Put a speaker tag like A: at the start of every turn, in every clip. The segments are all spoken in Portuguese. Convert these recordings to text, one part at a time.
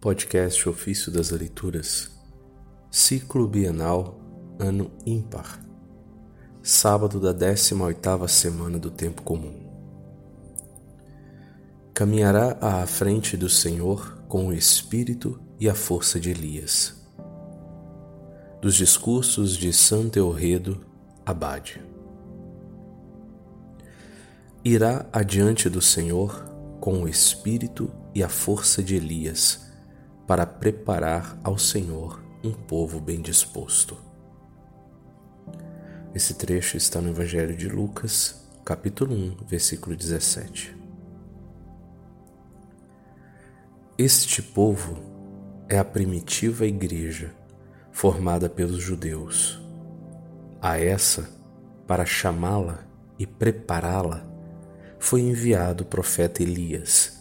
A: Podcast Ofício das Leituras, Ciclo Bienal, Ano Ímpar, sábado da 18ª semana do Tempo Comum. Caminhará à frente do Senhor com o espírito e a força de Elias. Dos discursos de Santo Eorredo, Abade. Irá adiante do Senhor com o espírito e a força de Elias para preparar ao Senhor um povo bem disposto. Esse trecho está no Evangelho de Lucas, capítulo 1, versículo 17. Este povo é a primitiva igreja formada pelos judeus. A essa, para chamá-la e prepará-la, foi enviado o profeta Elias,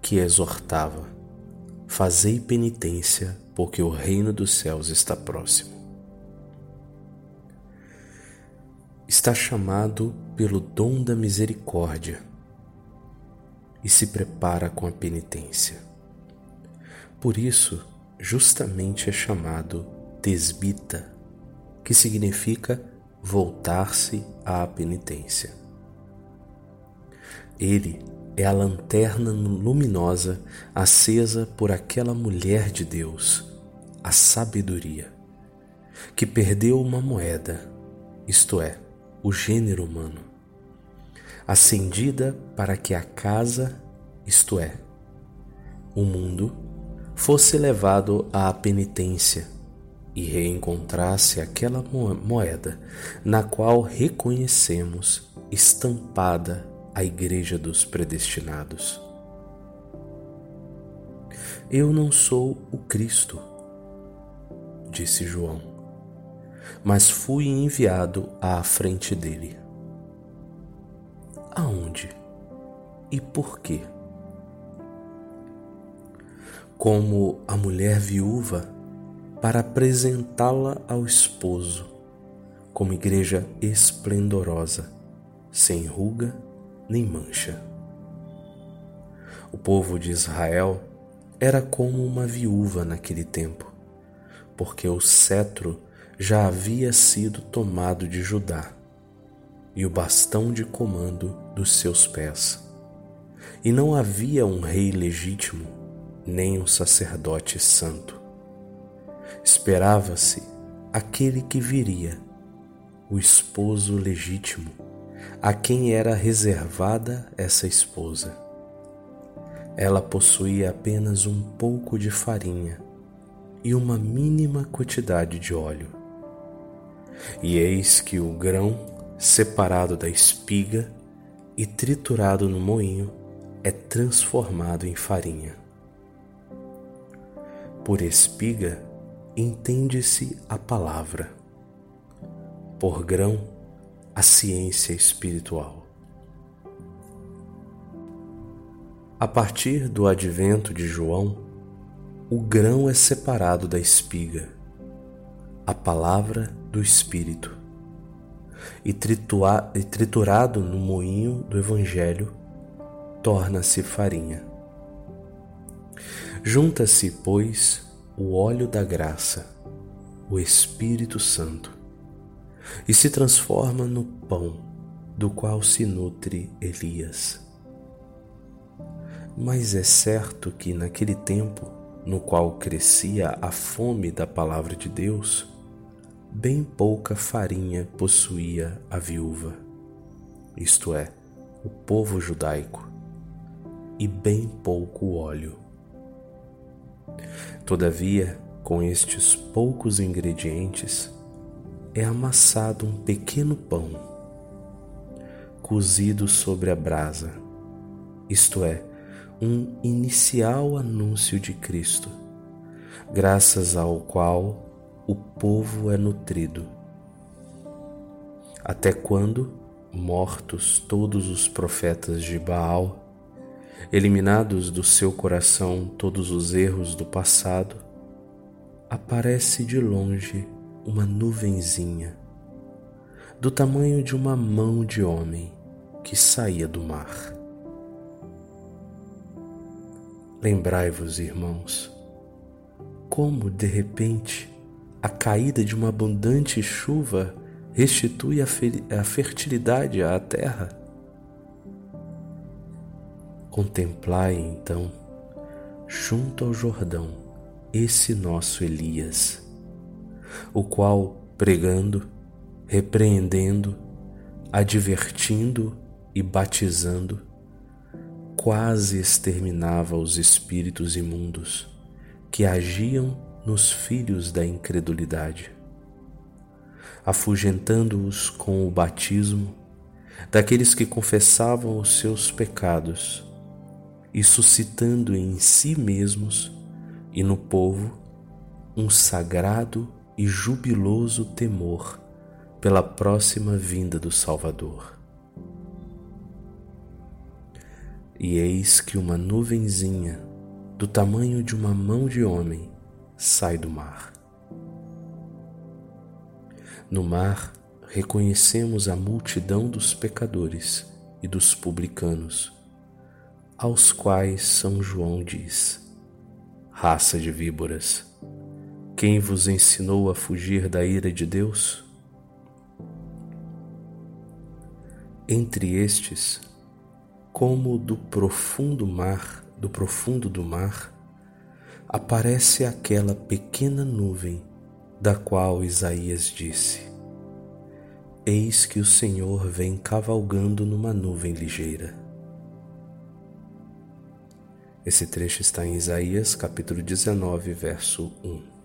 A: que exortava Fazei penitência, porque o reino dos céus está próximo. Está chamado pelo dom da misericórdia e se prepara com a penitência. Por isso, justamente é chamado tesbita, que significa voltar-se à penitência. Ele é a lanterna luminosa acesa por aquela mulher de Deus, a sabedoria, que perdeu uma moeda, isto é, o gênero humano, acendida para que a casa, isto é, o mundo, fosse levado à penitência e reencontrasse aquela moeda na qual reconhecemos estampada a igreja dos predestinados. Eu não sou o Cristo, disse João, mas fui enviado à frente dele. Aonde e por quê? Como a mulher viúva, para apresentá-la ao esposo, como igreja esplendorosa, sem ruga nem mancha. O povo de Israel era como uma viúva naquele tempo, porque o cetro já havia sido tomado de Judá e o bastão de comando dos seus pés. E não havia um rei legítimo, nem um sacerdote santo. Esperava-se aquele que viria, o esposo legítimo a quem era reservada essa esposa. Ela possuía apenas um pouco de farinha e uma mínima quantidade de óleo. E eis que o grão, separado da espiga e triturado no moinho, é transformado em farinha. Por espiga entende-se a palavra, por grão a ciência espiritual. A partir do advento de João, o grão é separado da espiga, a palavra do Espírito, e, triturado no moinho do Evangelho, torna-se farinha. Junta-se, pois, o óleo da graça, o Espírito Santo, e se transforma no pão do qual se nutre Elias. Mas é certo que naquele tempo, no qual crescia a fome da palavra de Deus, bem pouca farinha possuía a viúva, isto é, o povo judaico, e bem pouco óleo. Todavia, com estes poucos ingredientes, é amassado um pequeno pão, cozido sobre a brasa, isto é, um inicial anúncio de Cristo, graças ao qual o povo é nutrido. Até quando, mortos todos os profetas de Baal, eliminados do seu coração todos os erros do passado, aparece de longe uma nuvenzinha do tamanho de uma mão de homem que saía do mar. Lembrai-vos, irmãos, como, de repente, a caída de uma abundante chuva restitui a fertilidade à terra. Contemplai então, junto ao Jordão, esse nosso Elias, o qual, pregando, repreendendo, advertindo e batizando, quase exterminava os espíritos imundos que agiam nos filhos da incredulidade, afugentando-os com o batismo daqueles que confessavam os seus pecados e suscitando em si mesmos e no povo um sagrado e jubiloso temor pela próxima vinda do Salvador. E eis que uma nuvenzinha do tamanho de uma mão de homem sai do mar. No mar reconhecemos a multidão dos pecadores e dos publicanos, aos quais São João diz: Raça de víboras, quem vos ensinou a fugir da ira de Deus? Entre estes, como do profundo mar, do profundo do mar, aparece aquela pequena nuvem da qual Isaías disse: Eis que o Senhor vem cavalgando numa nuvem ligeira. Esse trecho está em Isaías capítulo 19, verso 1.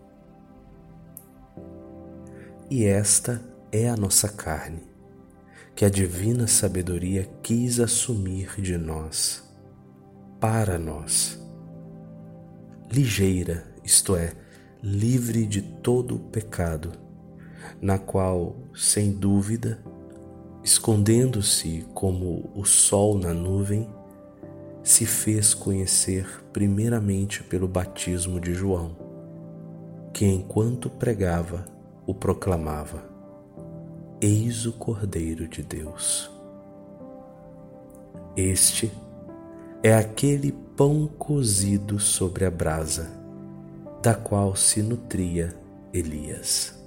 A: E esta é a nossa carne, que a divina sabedoria quis assumir de nós, para nós. Ligeira, isto é, livre de todo o pecado, na qual, sem dúvida, escondendo-se como o sol na nuvem, se fez conhecer primeiramente pelo batismo de João, que enquanto pregava o proclamava: Eis o Cordeiro de Deus. Este é aquele pão cozido sobre a brasa, da qual se nutria Elias.